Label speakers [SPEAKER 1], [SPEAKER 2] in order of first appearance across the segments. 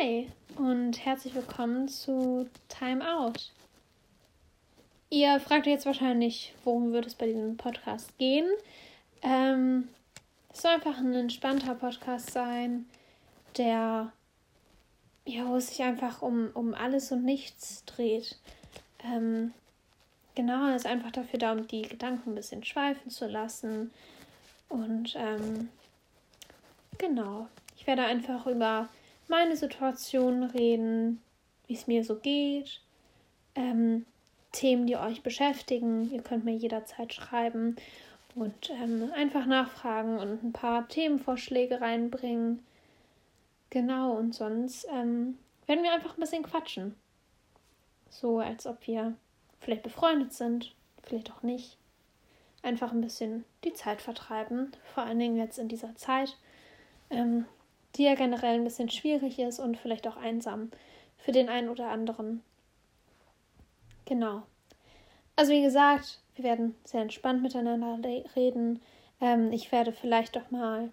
[SPEAKER 1] Hi und herzlich willkommen zu Time Out. Ihr fragt jetzt wahrscheinlich, worum wird es bei diesem Podcast gehen? Ähm, es soll einfach ein entspannter Podcast sein, der, ja, wo es sich einfach um, um alles und nichts dreht. Ähm, genau, ist einfach dafür da, um die Gedanken ein bisschen schweifen zu lassen. Und ähm, genau, ich werde einfach über meine Situation reden, wie es mir so geht, ähm, Themen, die euch beschäftigen. Ihr könnt mir jederzeit schreiben und ähm, einfach nachfragen und ein paar Themenvorschläge reinbringen. Genau, und sonst ähm, werden wir einfach ein bisschen quatschen. So, als ob wir vielleicht befreundet sind, vielleicht auch nicht. Einfach ein bisschen die Zeit vertreiben, vor allen Dingen jetzt in dieser Zeit. Ähm, die ja generell ein bisschen schwierig ist und vielleicht auch einsam für den einen oder anderen. Genau. Also wie gesagt, wir werden sehr entspannt miteinander reden. Ähm, ich werde vielleicht doch mal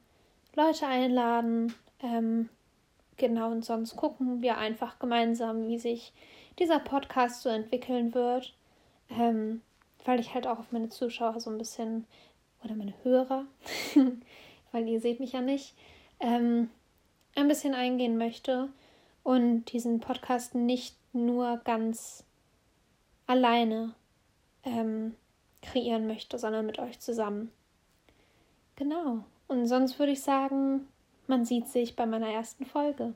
[SPEAKER 1] Leute einladen. Ähm, genau, und sonst gucken wir einfach gemeinsam, wie sich dieser Podcast so entwickeln wird. Ähm, weil ich halt auch auf meine Zuschauer so ein bisschen, oder meine Hörer, weil ihr seht mich ja nicht, ähm, ein bisschen eingehen möchte und diesen Podcast nicht nur ganz alleine ähm, kreieren möchte, sondern mit euch zusammen. Genau. Und sonst würde ich sagen, man sieht sich bei meiner ersten Folge.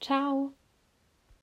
[SPEAKER 1] Ciao.